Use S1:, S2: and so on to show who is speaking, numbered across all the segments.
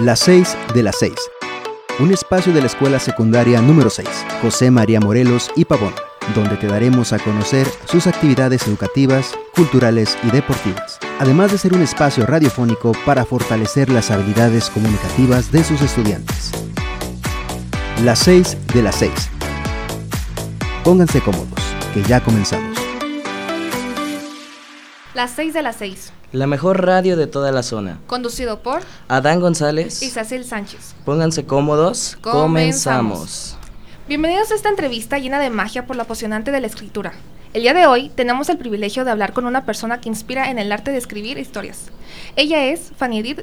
S1: Las 6 de las 6. Un espacio de la escuela secundaria número 6, José María Morelos y Pavón, donde te daremos a conocer sus actividades educativas, culturales y deportivas, además de ser un espacio radiofónico para fortalecer las habilidades comunicativas de sus estudiantes. Las 6 de las 6. Pónganse cómodos, que ya comenzamos.
S2: Las 6 de las 6.
S3: La mejor radio de toda la zona.
S2: Conducido por
S3: Adán González.
S2: Isacel Sánchez.
S3: Pónganse cómodos.
S2: Comenzamos.
S3: Comenzamos.
S2: Bienvenidos a esta entrevista llena de magia por lo apasionante de la escritura. El día de hoy tenemos el privilegio de hablar con una persona que inspira en el arte de escribir historias. Ella es Fanny Edith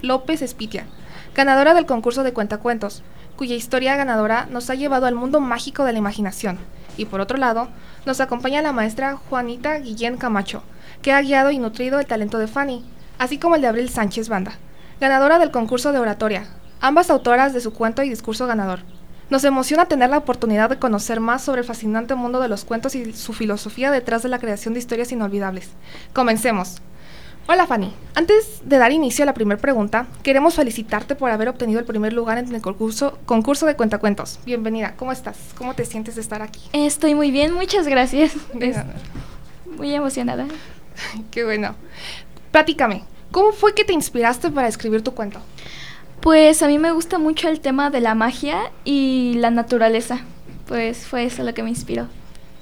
S2: López Espitia, ganadora del concurso de cuentacuentos, cuya historia ganadora nos ha llevado al mundo mágico de la imaginación. Y por otro lado, nos acompaña la maestra Juanita Guillén Camacho, que ha guiado y nutrido el talento de Fanny, así como el de Abril Sánchez Banda, ganadora del concurso de oratoria, ambas autoras de su cuento y discurso ganador. Nos emociona tener la oportunidad de conocer más sobre el fascinante mundo de los cuentos y su filosofía detrás de la creación de historias inolvidables. Comencemos. Hola Fanny, antes de dar inicio a la primera pregunta, queremos felicitarte por haber obtenido el primer lugar en el concurso, concurso de cuentacuentos. Bienvenida, ¿cómo estás? ¿Cómo te sientes de estar aquí?
S4: Estoy muy bien, muchas gracias. Muy emocionada.
S2: Qué bueno. Platícame, ¿cómo fue que te inspiraste para escribir tu cuento?
S4: Pues a mí me gusta mucho el tema de la magia y la naturaleza. Pues fue eso lo que me inspiró.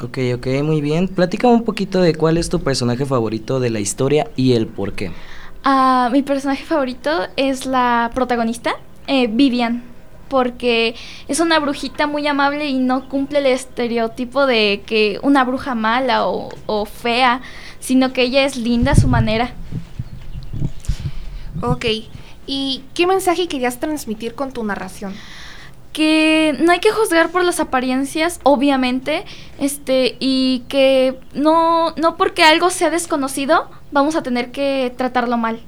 S3: Ok, ok, muy bien. Platícame un poquito de cuál es tu personaje favorito de la historia y el por qué.
S4: Ah, mi personaje favorito es la protagonista, eh, Vivian, porque es una brujita muy amable y no cumple el estereotipo de que una bruja mala o, o fea, sino que ella es linda a su manera.
S2: Ok, ¿y qué mensaje querías transmitir con tu narración?
S4: Que no hay que juzgar por las apariencias, obviamente, este, y que no, no porque algo sea desconocido, vamos a tener que tratarlo mal.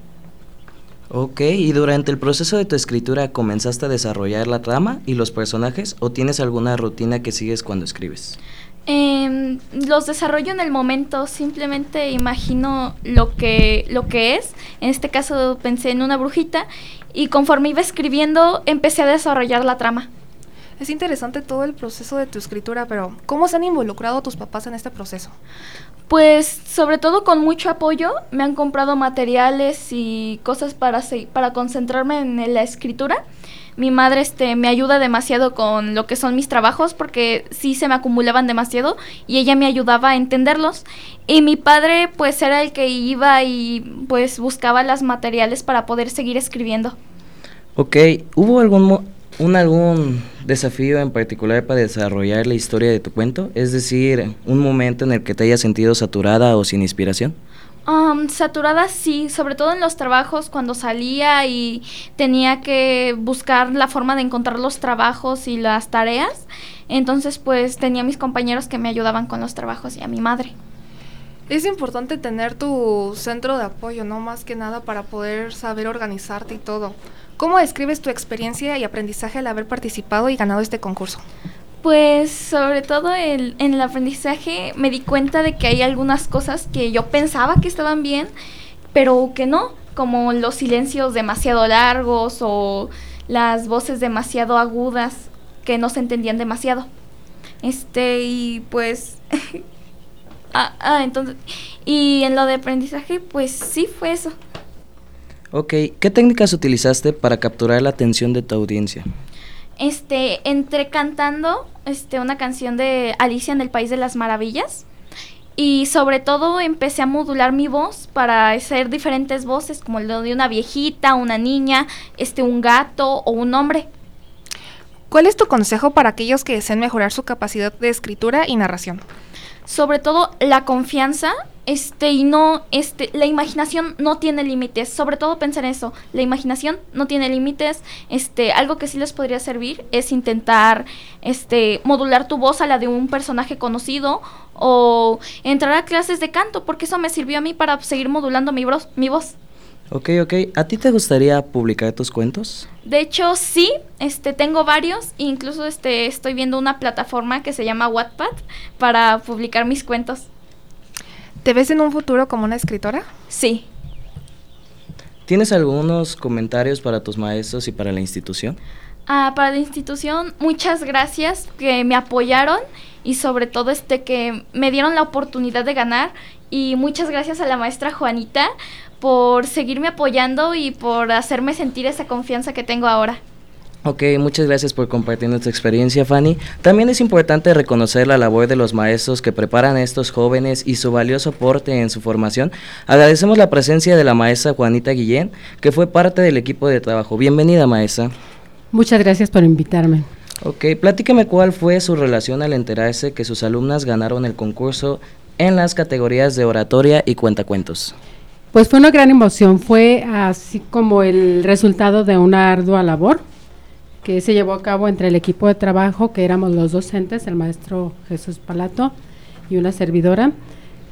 S3: Ok, y durante el proceso de tu escritura comenzaste a desarrollar la trama y los personajes o tienes alguna rutina que sigues cuando escribes?
S4: Em, los desarrollo en el momento, simplemente imagino lo que, lo que es. En este caso pensé en una brujita y conforme iba escribiendo empecé a desarrollar la trama.
S2: Es interesante todo el proceso de tu escritura, pero ¿cómo se han involucrado tus papás en este proceso?
S4: Pues sobre todo con mucho apoyo, me han comprado materiales y cosas para, para concentrarme en la escritura. Mi madre este, me ayuda demasiado con lo que son mis trabajos porque sí se me acumulaban demasiado y ella me ayudaba a entenderlos. Y mi padre pues era el que iba y pues buscaba los materiales para poder seguir escribiendo.
S3: Ok, ¿hubo algún, un, algún desafío en particular para desarrollar la historia de tu cuento? Es decir, un momento en el que te hayas sentido saturada o sin inspiración.
S4: Um, saturada sí, sobre todo en los trabajos cuando salía y tenía que buscar la forma de encontrar los trabajos y las tareas. Entonces pues tenía mis compañeros que me ayudaban con los trabajos y a mi madre.
S2: Es importante tener tu centro de apoyo, ¿no? Más que nada para poder saber organizarte y todo. ¿Cómo describes tu experiencia y aprendizaje al haber participado y ganado este concurso?
S4: Pues sobre todo el- en el aprendizaje me di cuenta de que hay algunas cosas que yo pensaba que estaban bien, pero que no, como los silencios demasiado largos o las voces demasiado agudas que no se entendían demasiado. Este, y pues... ah, ah, entonces... Y en lo de aprendizaje, pues sí fue eso.
S3: Ok, ¿qué técnicas utilizaste para capturar la atención de tu audiencia?
S4: Este, entre cantando este, una canción de Alicia en el País de las Maravillas. Y sobre todo empecé a modular mi voz para hacer diferentes voces, como lo de una viejita, una niña, este, un gato o un hombre.
S2: ¿Cuál es tu consejo para aquellos que deseen mejorar su capacidad de escritura y narración?
S4: Sobre todo la confianza, este, y no, este, la imaginación no tiene límites. Sobre todo pensar en eso, la imaginación no tiene límites. Este, algo que sí les podría servir es intentar, este, modular tu voz a la de un personaje conocido o entrar a clases de canto, porque eso me sirvió a mí para seguir modulando mi, mi voz.
S3: Ok, ok. ¿A ti te gustaría publicar tus cuentos?
S4: De hecho, sí, este, tengo varios, incluso este, estoy viendo una plataforma que se llama Wattpad para publicar mis cuentos.
S2: ¿Te ves en un futuro como una escritora?
S4: Sí.
S3: ¿Tienes algunos comentarios para tus maestros y para la institución?
S4: Ah, para la institución, muchas gracias que me apoyaron y sobre todo este que me dieron la oportunidad de ganar y muchas gracias a la maestra Juanita por seguirme apoyando y por hacerme sentir esa confianza que tengo ahora.
S3: Ok, muchas gracias por compartir nuestra experiencia, Fanny. También es importante reconocer la labor de los maestros que preparan a estos jóvenes y su valioso aporte en su formación. Agradecemos la presencia de la maestra Juanita Guillén, que fue parte del equipo de trabajo. Bienvenida, maestra.
S5: Muchas gracias por invitarme.
S3: Ok, platíqueme cuál fue su relación al enterarse que sus alumnas ganaron el concurso en las categorías de oratoria y cuentacuentos.
S5: Pues fue una gran emoción, fue así como el resultado de una ardua labor que se llevó a cabo entre el equipo de trabajo, que éramos los docentes, el maestro Jesús Palato y una servidora,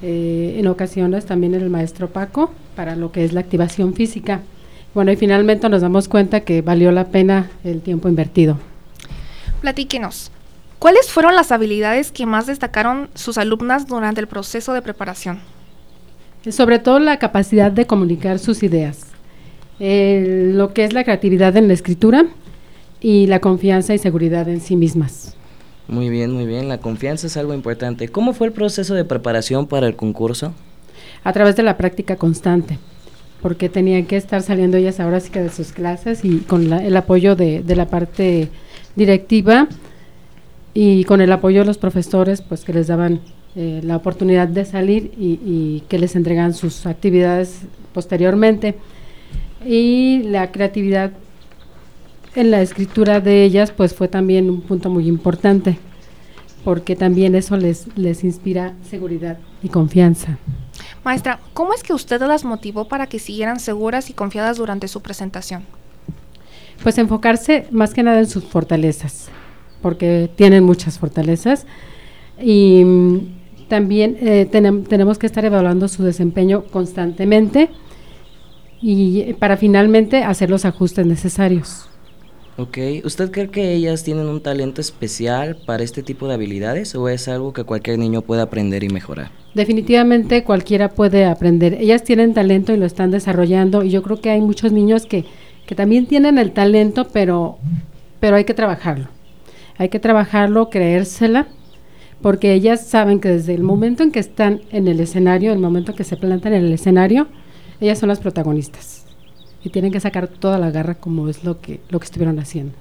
S5: eh, en ocasiones también el maestro Paco, para lo que es la activación física. Bueno, y finalmente nos damos cuenta que valió la pena el tiempo invertido.
S2: Platíquenos, ¿cuáles fueron las habilidades que más destacaron sus alumnas durante el proceso de preparación?
S5: Sobre todo la capacidad de comunicar sus ideas, lo que es la creatividad en la escritura y la confianza y seguridad en sí mismas.
S3: Muy bien, muy bien. La confianza es algo importante. ¿Cómo fue el proceso de preparación para el concurso?
S5: A través de la práctica constante, porque tenían que estar saliendo ellas ahora sí que de sus clases y con el apoyo de, la parte directiva y con el apoyo de los profesores, pues que les daban eh, la oportunidad de salir y, y, que les entregan sus actividades posteriormente. Y la creatividad en la escritura de ellas, pues fue también un punto muy importante, porque también eso les, les inspira seguridad y confianza.
S2: Maestra, ¿cómo es que usted las motivó para que siguieran seguras y confiadas durante su presentación?
S5: Pues enfocarse más que nada en sus fortalezas, porque tienen muchas fortalezas y mm, también eh, tenemos que estar evaluando su desempeño constantemente y para finalmente hacer los ajustes necesarios.
S3: Ok, ¿usted cree que ellas tienen un talento especial para este tipo de habilidades o es algo que cualquier niño puede aprender y mejorar?
S5: Definitivamente cualquiera puede aprender. Ellas tienen talento y lo están desarrollando y yo creo que hay muchos niños que, que también tienen el talento, pero, pero hay que trabajarlo. Hay que trabajarlo, creérsela, porque ellas saben que desde el momento en que están en el escenario, el momento en que se plantan en el escenario, ellas son las protagonistas y tienen que sacar toda la garra como es lo que, lo que estuvieron haciendo.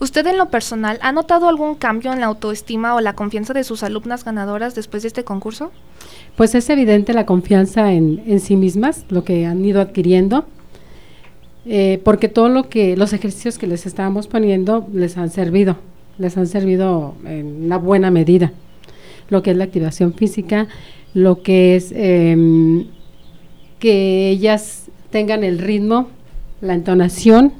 S2: ¿Usted en lo personal ha notado algún cambio en la autoestima o la confianza de sus alumnas ganadoras después de este concurso?
S5: Pues es evidente la confianza en, en sí mismas, lo que han ido adquiriendo, eh, porque todo lo que, los ejercicios que les estábamos poniendo les han servido, les han servido en una buena medida. Lo que es la activación física, lo que es em, que ellas tengan el ritmo, la entonación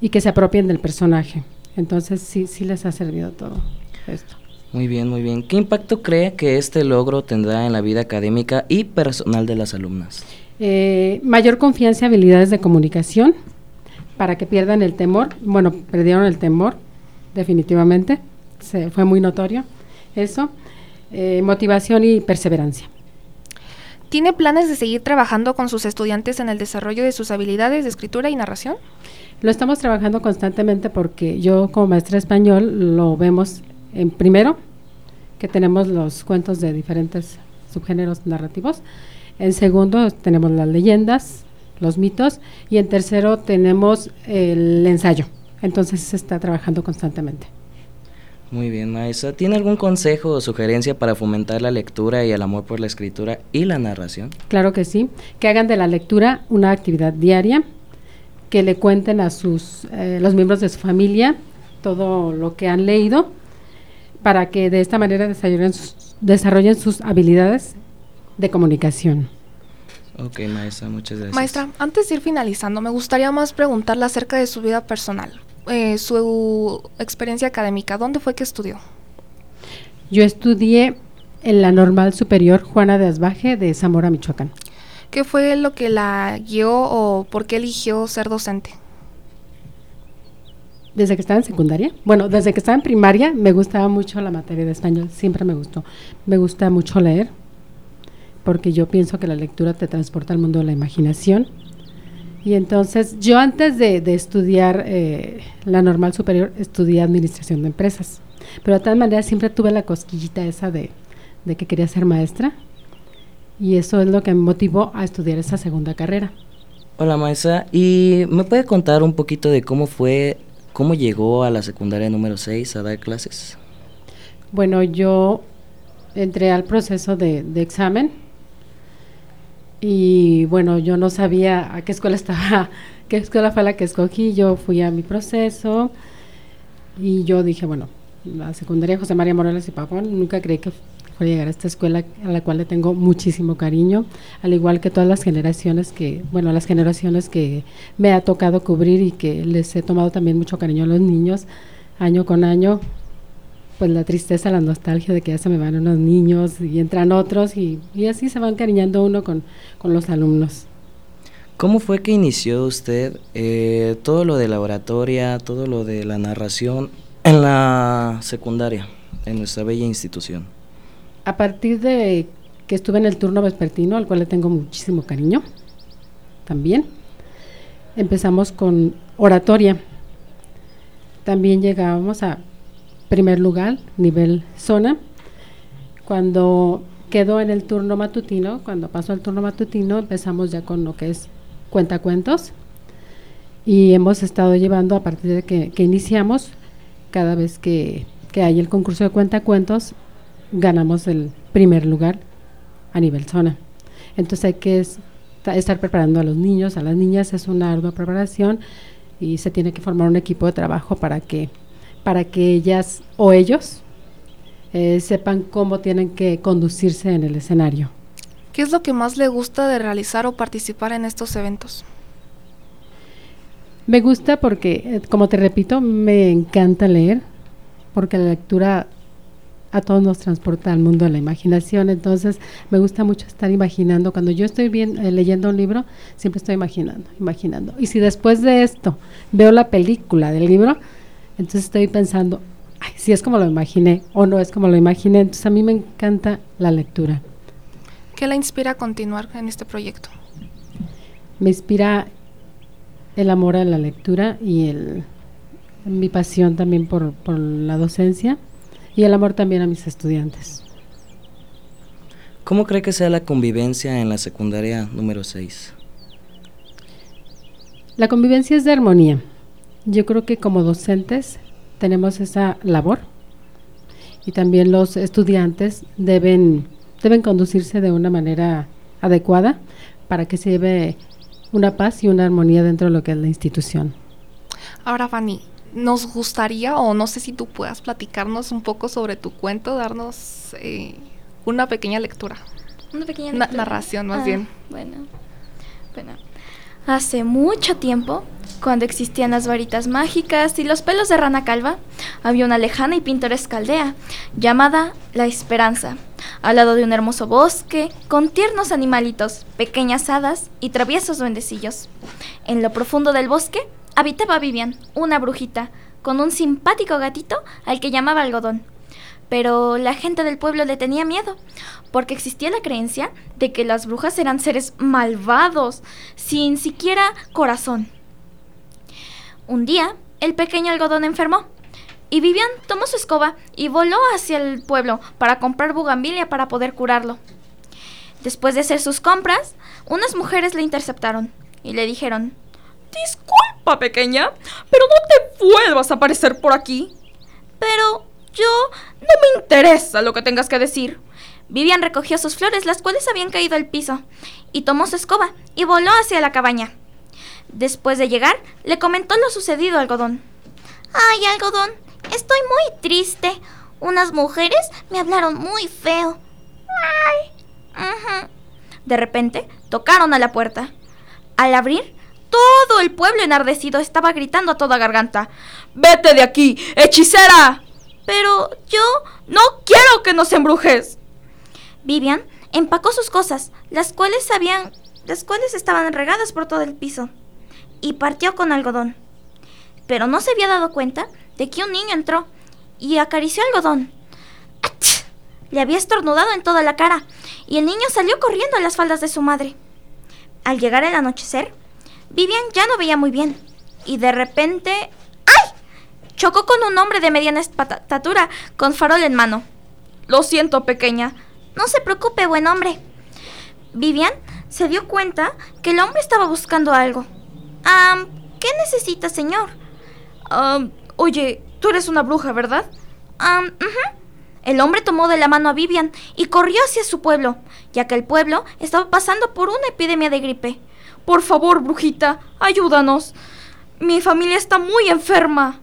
S5: y que se apropien del personaje. Entonces sí, sí les ha servido todo esto.
S3: Muy bien, muy bien. ¿Qué impacto cree que este logro tendrá en la vida académica y personal de las alumnas?
S5: Eh, mayor confianza y habilidades de comunicación para que pierdan el temor. Bueno, perdieron el temor, definitivamente. Se, fue muy notorio eso. Eh, motivación y perseverancia.
S2: ¿Tiene planes de seguir trabajando con sus estudiantes en el desarrollo de sus habilidades de escritura y narración?
S5: Lo estamos trabajando constantemente porque yo como maestra español lo vemos en primero, que tenemos los cuentos de diferentes subgéneros narrativos. En segundo tenemos las leyendas, los mitos. Y en tercero tenemos el ensayo. Entonces se está trabajando constantemente.
S3: Muy bien, maestra. ¿Tiene algún consejo o sugerencia para fomentar la lectura y el amor por la escritura y la narración?
S5: Claro que sí. Que hagan de la lectura una actividad diaria, que le cuenten a sus eh, los miembros de su familia todo lo que han leído, para que de esta manera desarrollen sus, desarrollen sus habilidades de comunicación.
S3: Ok, maestra, muchas gracias.
S2: Maestra, antes de ir finalizando, me gustaría más preguntarle acerca de su vida personal. Eh, su experiencia académica, ¿dónde fue que estudió?
S5: Yo estudié en la Normal Superior Juana de Asbaje de Zamora, Michoacán.
S2: ¿Qué fue lo que la guió o por qué eligió ser docente?
S5: Desde que estaba en secundaria, bueno, desde que estaba en primaria me gustaba mucho la materia de español, siempre me gustó. Me gusta mucho leer, porque yo pienso que la lectura te transporta al mundo de la imaginación Y entonces yo antes de, estudiar eh, la normal superior estudié administración de empresas. Pero de tal manera siempre tuve la cosquillita esa de, de que quería ser maestra. Y eso es lo que me motivó a estudiar esa segunda carrera.
S3: Hola maestra, ¿y me puede contar un poquito de cómo fue, cómo llegó a la secundaria número 6 a dar clases?
S5: Bueno, yo entré al proceso de, de examen y bueno, yo no sabía a qué escuela estaba, qué escuela fue la que escogí, yo fui a mi proceso y yo dije, bueno, la secundaria José María Morales y Papón, nunca creí que fuera a llegar a esta escuela a la cual le tengo muchísimo cariño, al igual que todas las generaciones que, bueno, las generaciones que me ha tocado cubrir y que les he tomado también mucho cariño a los niños, año con año, pues la tristeza, la nostalgia de que ya se me van unos niños y entran otros y, así se van cariñando uno con, los alumnos.
S3: ¿Cómo fue que inició usted eh, todo lo de la oratoria, todo lo de la narración en la secundaria, en nuestra bella institución?
S5: A partir de que estuve en el turno vespertino, al cual le tengo muchísimo cariño, también, empezamos con oratoria. También llegábamos a primer lugar, nivel zona. Cuando quedó en el turno matutino, cuando pasó al turno matutino, empezamos ya con lo que es cuentacuentos y hemos estado llevando a partir de que, iniciamos, cada vez que, hay el concurso de cuentacuentos, ganamos el primer lugar a nivel zona. Entonces hay que estar preparando a los niños, a las niñas, es una ardua preparación y se tiene que formar un equipo de trabajo para que para que ellas o ellos eh, sepan cómo tienen que conducirse en el escenario.
S2: ¿Qué es lo que más le gusta de realizar o participar en estos eventos?
S5: Me gusta porque, eh, como te repito, me encanta leer, porque la lectura a todos nos transporta al mundo de la imaginación, entonces me gusta mucho estar imaginando. Cuando yo estoy bien, eh, leyendo un libro, siempre estoy imaginando, imaginando. Y si después de esto veo la película del libro, entonces estoy pensando, si es como lo imaginé o no es como lo imaginé. Entonces a mí me encanta la lectura.
S2: ¿Qué la inspira a continuar en este proyecto?
S5: Me inspira el amor a la lectura y el, mi pasión también por, por la docencia y el amor también a mis estudiantes.
S3: ¿Cómo cree que sea la convivencia en la secundaria número 6?
S5: La convivencia es de armonía. Yo creo que como docentes tenemos esa labor y también los estudiantes deben, deben conducirse de una manera adecuada para que se lleve una paz y una armonía dentro de lo que es la institución.
S2: Ahora, Fanny, nos gustaría, o no sé si tú puedas platicarnos un poco sobre tu cuento, darnos eh, una pequeña lectura.
S4: Una pequeña
S2: narración, más
S4: ah,
S2: bien.
S4: Bueno, bueno. Hace mucho tiempo, cuando existían las varitas mágicas y los pelos de rana calva, había una lejana y pintoresca aldea llamada La Esperanza, al lado de un hermoso bosque con tiernos animalitos, pequeñas hadas y traviesos duendecillos. En lo profundo del bosque habitaba Vivian, una brujita, con un simpático gatito al que llamaba algodón. Pero la gente del pueblo le tenía miedo, porque existía la creencia de que las brujas eran seres malvados, sin siquiera corazón. Un día, el pequeño algodón enfermó, y Vivian tomó su escoba y voló hacia el pueblo para comprar bugambilia para poder curarlo. Después de hacer sus compras, unas mujeres le interceptaron y le dijeron, Disculpa, pequeña, pero no te vuelvas a aparecer por aquí. Pero yo no me interesa lo que tengas que decir. Vivian recogió sus flores, las cuales habían caído al piso, y tomó su escoba y voló hacia la cabaña. Después de llegar, le comentó lo sucedido a Algodón. Ay, Algodón, estoy muy triste. Unas mujeres me hablaron muy feo. Ay. De repente, tocaron a la puerta. Al abrir, todo el pueblo enardecido estaba gritando a toda garganta. ¡Vete de aquí, hechicera! Pero yo no quiero que nos embrujes. Vivian empacó sus cosas, las cuales habían, las cuales estaban regadas por todo el piso y partió con algodón. Pero no se había dado cuenta de que un niño entró y acarició algodón. Le había estornudado en toda la cara y el niño salió corriendo a las faldas de su madre. Al llegar el anochecer,
S6: Vivian ya no veía muy bien y de repente... ¡Ay! Chocó con un hombre de mediana estatura con farol en mano. Lo siento, pequeña. No se preocupe, buen hombre. Vivian se dio cuenta que el hombre estaba buscando algo. ¿Qué necesita, señor? oye, tú eres una bruja, ¿verdad? El hombre tomó de la mano a Vivian y corrió hacia su pueblo, ya que el pueblo estaba pasando por una epidemia de gripe. Por favor, brujita, ayúdanos. Mi familia está muy enferma.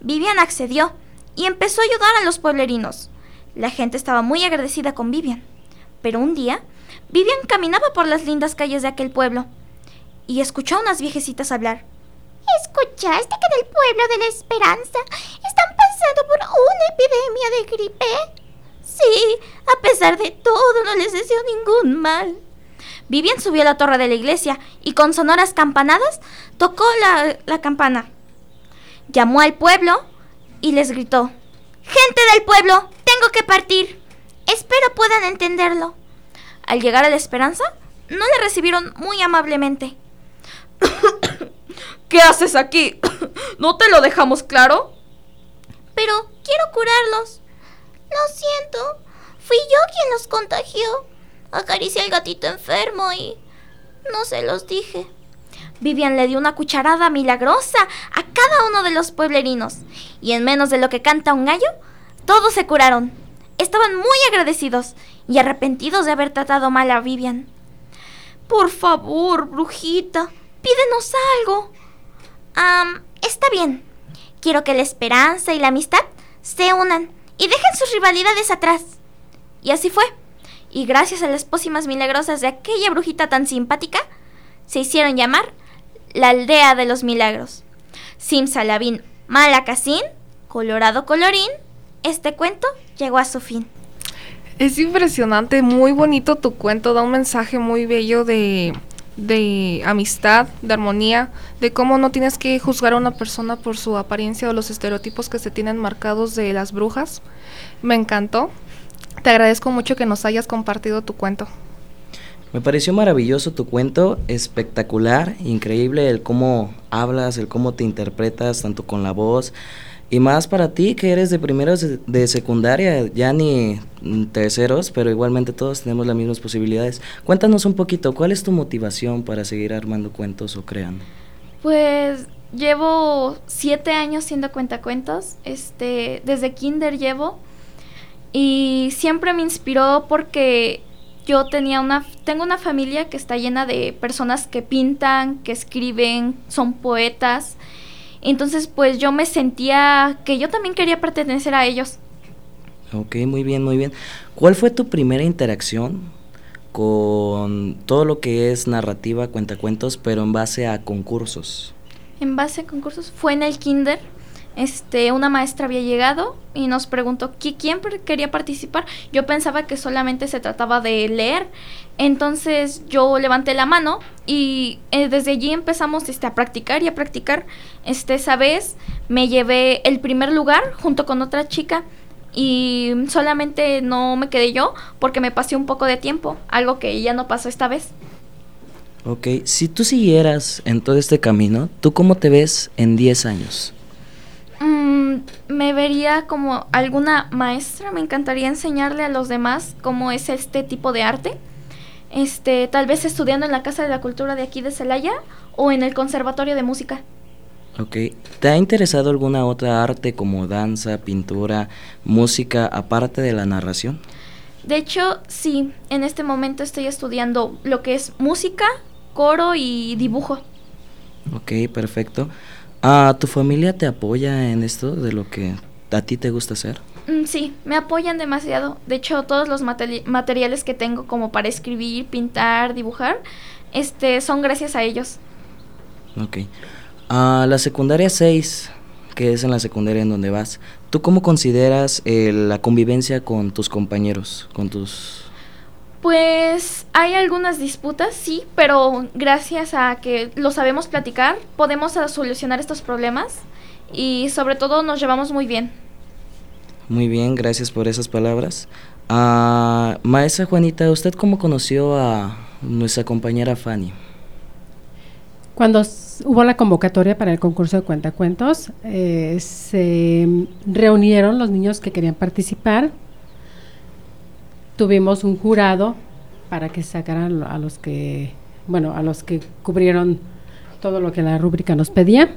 S6: Vivian accedió y empezó a ayudar a los pueblerinos. La gente estaba muy agradecida con Vivian. Pero un día, Vivian caminaba por las lindas calles de aquel pueblo y escuchó a unas viejecitas hablar.
S7: ¿Escuchaste que en el pueblo de la Esperanza están pasando por una epidemia de gripe? Sí, a pesar de todo no les deseo ningún mal.
S6: Vivian subió a la torre de la iglesia y con sonoras campanadas tocó la, la campana. Llamó al pueblo y les gritó. Gente del pueblo, tengo que partir. Espero puedan entenderlo. Al llegar a la esperanza, no le recibieron muy amablemente. ¿Qué haces aquí? ¿No te lo dejamos claro?
S7: Pero quiero curarlos. Lo siento. Fui yo quien los contagió. Acaricié al gatito enfermo y no se los dije.
S6: Vivian le dio una cucharada milagrosa a cada uno de los pueblerinos y en menos de lo que canta un gallo, todos se curaron. Estaban muy agradecidos y arrepentidos de haber tratado mal a Vivian. Por favor, brujita, pídenos algo. Ah, está bien. Quiero que la esperanza y la amistad se unan y dejen sus rivalidades atrás. Y así fue. Y gracias a las pócimas milagrosas de aquella brujita tan simpática, se hicieron llamar la aldea de los milagros. Simsalabim Malacasín, Colorado Colorín, este cuento llegó a su fin.
S2: Es impresionante, muy bonito tu cuento, da un mensaje muy bello de, de amistad, de armonía, de cómo no tienes que juzgar a una persona por su apariencia o los estereotipos que se tienen marcados de las brujas. Me encantó. Te agradezco mucho que nos hayas compartido tu cuento.
S3: Me pareció maravilloso tu cuento, espectacular, increíble el cómo hablas, el cómo te interpretas, tanto con la voz, y más para ti que eres de primeros de, secundaria, ya ni terceros, pero igualmente todos tenemos las mismas posibilidades. Cuéntanos un poquito, ¿cuál es tu motivación para seguir armando cuentos o creando?
S4: Pues llevo siete años siendo cuentacuentos, este, desde kinder llevo, y siempre me inspiró porque yo tenía una, tengo una familia que está llena de personas que pintan, que escriben, son poetas, entonces, pues yo me sentía que yo también quería pertenecer a ellos.
S3: Ok, muy bien, muy bien. ¿Cuál fue tu primera interacción con todo lo que es narrativa, cuentacuentos, pero en base a concursos?
S4: En base a concursos fue en el kinder. Este, una maestra había llegado y nos preguntó quién quería participar. Yo pensaba que solamente se trataba de leer. Entonces yo levanté la mano y eh, desde allí empezamos este, a practicar y a practicar. Este, esa vez me llevé el primer lugar junto con otra chica y solamente no me quedé yo porque me pasé un poco de tiempo, algo que ya no pasó esta vez.
S3: Ok, si tú siguieras en todo este camino, ¿tú cómo te ves en 10 años?
S4: Mm, me vería como alguna maestra, me encantaría enseñarle a los demás cómo es este tipo de arte. Este, tal vez estudiando en la Casa de la Cultura de aquí de Celaya o en el Conservatorio de Música.
S3: Ok. ¿Te ha interesado alguna otra arte como danza, pintura, música, aparte de la narración?
S4: De hecho, sí. En este momento estoy estudiando lo que es música, coro y dibujo.
S3: Ok, perfecto. Ah, ¿Tu familia te apoya en esto de lo que a ti te gusta hacer?
S4: Mm, sí, me apoyan demasiado. De hecho, todos los materiales que tengo como para escribir, pintar, dibujar, este, son gracias a ellos.
S3: Ok. Ah, la secundaria 6, que es en la secundaria en donde vas, ¿tú cómo consideras eh, la convivencia con tus compañeros, con tus
S4: pues hay algunas disputas, sí, pero gracias a que lo sabemos platicar, podemos solucionar estos problemas y sobre todo nos llevamos muy bien.
S3: Muy bien, gracias por esas palabras. Ah, maestra Juanita, ¿usted cómo conoció a nuestra compañera Fanny?
S5: Cuando hubo la convocatoria para el concurso de cuentacuentos, eh, se reunieron los niños que querían participar. Tuvimos un jurado para que sacaran a los que, bueno, a los que cubrieron todo lo que la rúbrica nos pedía.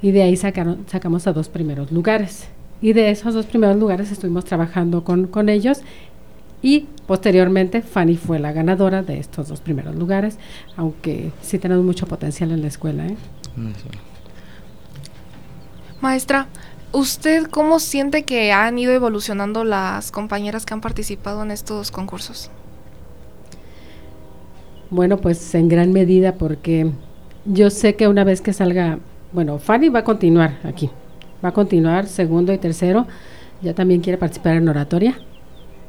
S5: Y de ahí sacaron, sacamos a dos primeros lugares. Y de esos dos primeros lugares estuvimos trabajando con, con ellos y posteriormente Fanny fue la ganadora de estos dos primeros lugares, aunque sí tenemos mucho potencial en la escuela. ¿eh?
S2: Maestra, ¿usted cómo siente que han ido evolucionando las compañeras que han participado en estos concursos?
S5: Bueno, pues en gran medida porque yo sé que una vez que salga, bueno, Fanny va a continuar aquí, va a continuar segundo y tercero, ya también quiere participar en oratoria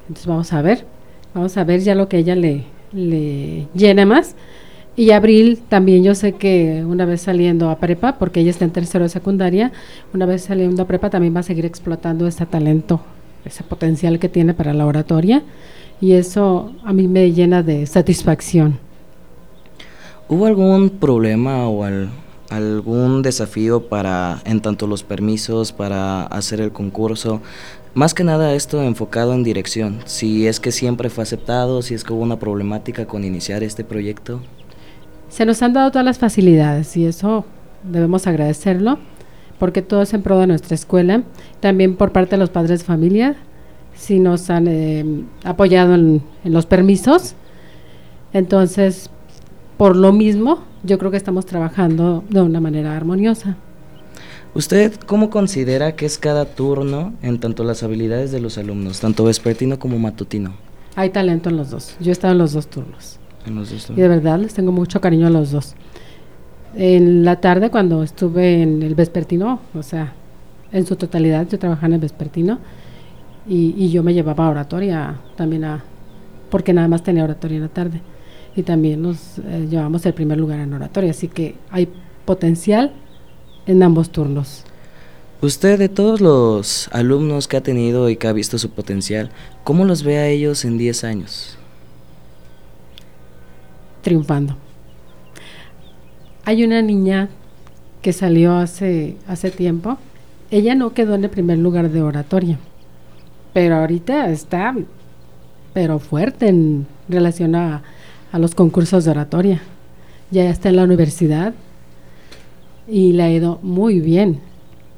S5: entonces vamos a ver, vamos a ver ya lo que ella le, le llena más. Y Abril también yo sé que una vez saliendo a prepa, porque ella está en tercero de secundaria, una vez saliendo a prepa también va a seguir explotando ese talento, ese potencial que tiene para la oratoria. Y eso a mí me llena de satisfacción.
S3: ¿Hubo algún problema o algún desafío para, en tanto los permisos, para hacer el concurso? Más que nada esto enfocado en dirección, si es que siempre fue aceptado, si es que hubo una problemática con iniciar este proyecto.
S5: Se nos han dado todas las facilidades y eso debemos agradecerlo porque todo es en pro de nuestra escuela. También por parte de los padres de familia, si nos han eh, apoyado en, en los permisos. Entonces, por lo mismo, yo creo que estamos trabajando de una manera armoniosa.
S3: ¿Usted cómo considera que es cada turno en tanto las habilidades de los alumnos, tanto vespertino como matutino?
S5: Hay talento en los dos. Yo he estado en los dos turnos.
S3: En los dos turnos.
S5: Y de verdad les tengo mucho cariño a los dos. En la tarde cuando estuve en el vespertino, o sea, en su totalidad yo trabajaba en el vespertino y, yo me llevaba oratoria también a, porque nada más tenía oratoria en la tarde y también nos eh, llevamos el primer lugar en oratoria, así que hay potencial en ambos turnos.
S3: Usted, de todos los alumnos que ha tenido y que ha visto su potencial, ¿cómo los ve a ellos en 10 años?
S5: Triunfando. Hay una niña que salió hace, hace tiempo. Ella no quedó en el primer lugar de oratoria, pero ahorita está, pero fuerte en relación a, a los concursos de oratoria. Ya está en la universidad, y le ha ido muy bien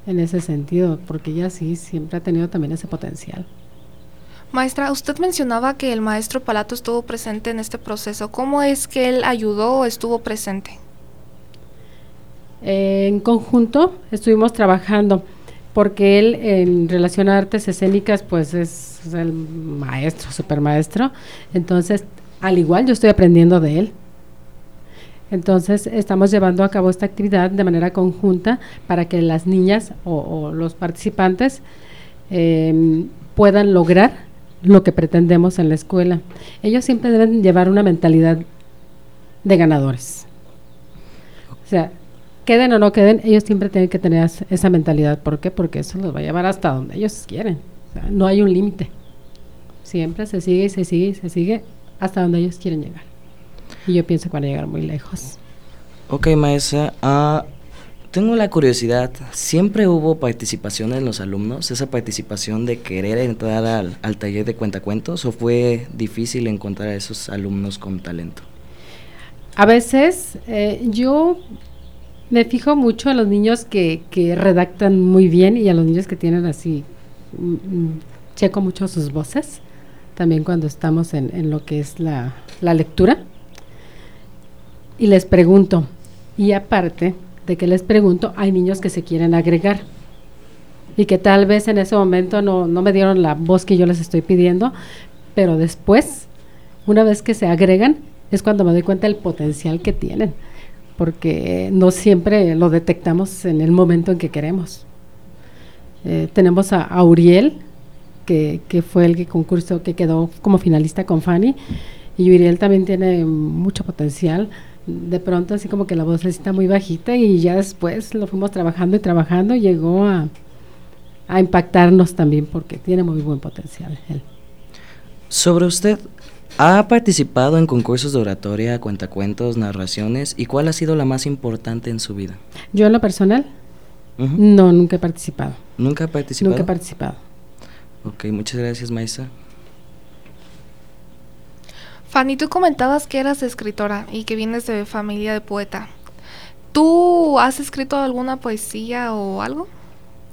S5: en ese sentido, porque ella sí siempre ha tenido también ese potencial.
S2: Maestra, usted mencionaba que el maestro Palato estuvo presente en este proceso. ¿Cómo es que él ayudó o estuvo presente?
S5: en conjunto estuvimos trabajando, porque él en relación a artes escénicas, pues es el maestro, super maestro. Entonces, al igual yo estoy aprendiendo de él. Entonces, estamos llevando a cabo esta actividad de manera conjunta para que las niñas o, los participantes em, puedan lograr lo que pretendemos en la escuela. Ellos siempre deben llevar una mentalidad de ganadores. O sea, queden o no queden, ellos siempre tienen que tener esa mentalidad. ¿Por qué? Porque eso los va a llevar hasta donde ellos quieren. no hay un límite. Siempre se sigue y se sigue y se sigue hasta donde ellos quieren llegar. Y yo pienso que van a llegar muy lejos.
S3: Ok, maestra. Ah, tengo la curiosidad, ¿siempre hubo participación en los alumnos? ¿Esa participación de querer entrar al, taller de cuentacuentos o fue difícil encontrar a esos alumnos con talento?
S5: A veces eh, yo me fijo mucho en los niños que, que, redactan muy bien y a los niños que tienen así, mm, mm, checo mucho sus voces, también cuando estamos en, en lo que es la, la lectura y les pregunto. Y aparte de que les pregunto, hay niños que se quieren agregar y que tal vez en ese momento no, no me dieron la voz que yo les estoy pidiendo, pero después, una vez que se agregan, es cuando me doy cuenta del potencial que tienen, porque no siempre lo detectamos en el momento en que queremos. Eh, tenemos a, Uriel, que, que, fue el que concurso que quedó como finalista con Fanny, y Uriel también tiene mucho potencial de pronto así como que la voz está muy bajita y ya después lo fuimos trabajando y trabajando y llegó a, a impactarnos también porque tiene muy buen potencial él.
S3: Sobre usted, ¿Ha participado en concursos de oratoria, cuentacuentos, narraciones? ¿Y cuál ha sido la más importante en su vida?
S5: Yo en lo personal, no, nunca he participado.
S3: ¿Nunca ha participado?
S5: Nunca he participado.
S3: Ok, muchas gracias, maestra.
S2: Fanny, tú comentabas que eras escritora y que vienes de familia de poeta. ¿Tú has escrito alguna poesía o algo?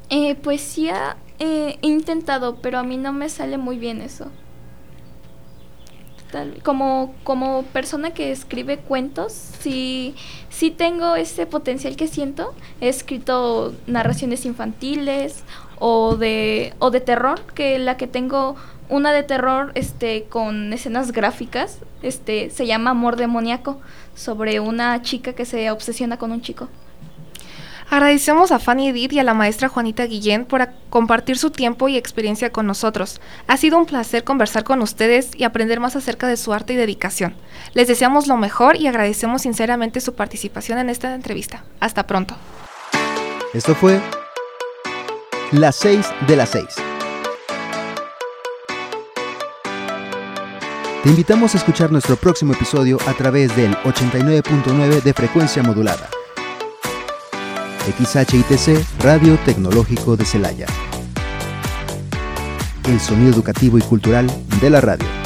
S4: Eh, poesía eh, he intentado, pero a mí no me sale muy bien eso. Como, como persona que escribe cuentos, sí, sí tengo ese potencial que siento. He escrito narraciones infantiles o de, o de terror, que la que tengo, una de terror este, con escenas gráficas, este, se llama Amor Demoníaco, sobre una chica que se obsesiona con un chico.
S2: Agradecemos a Fanny Edith y a la maestra Juanita Guillén por compartir su tiempo y experiencia con nosotros. Ha sido un placer conversar con ustedes y aprender más acerca de su arte y dedicación. Les deseamos lo mejor y agradecemos sinceramente su participación en esta entrevista. Hasta pronto.
S1: Esto fue Las 6 de las 6. Te invitamos a escuchar nuestro próximo episodio a través del 89.9 de frecuencia modulada. XHITC Radio Tecnológico de Celaya. El sonido educativo y cultural de la radio.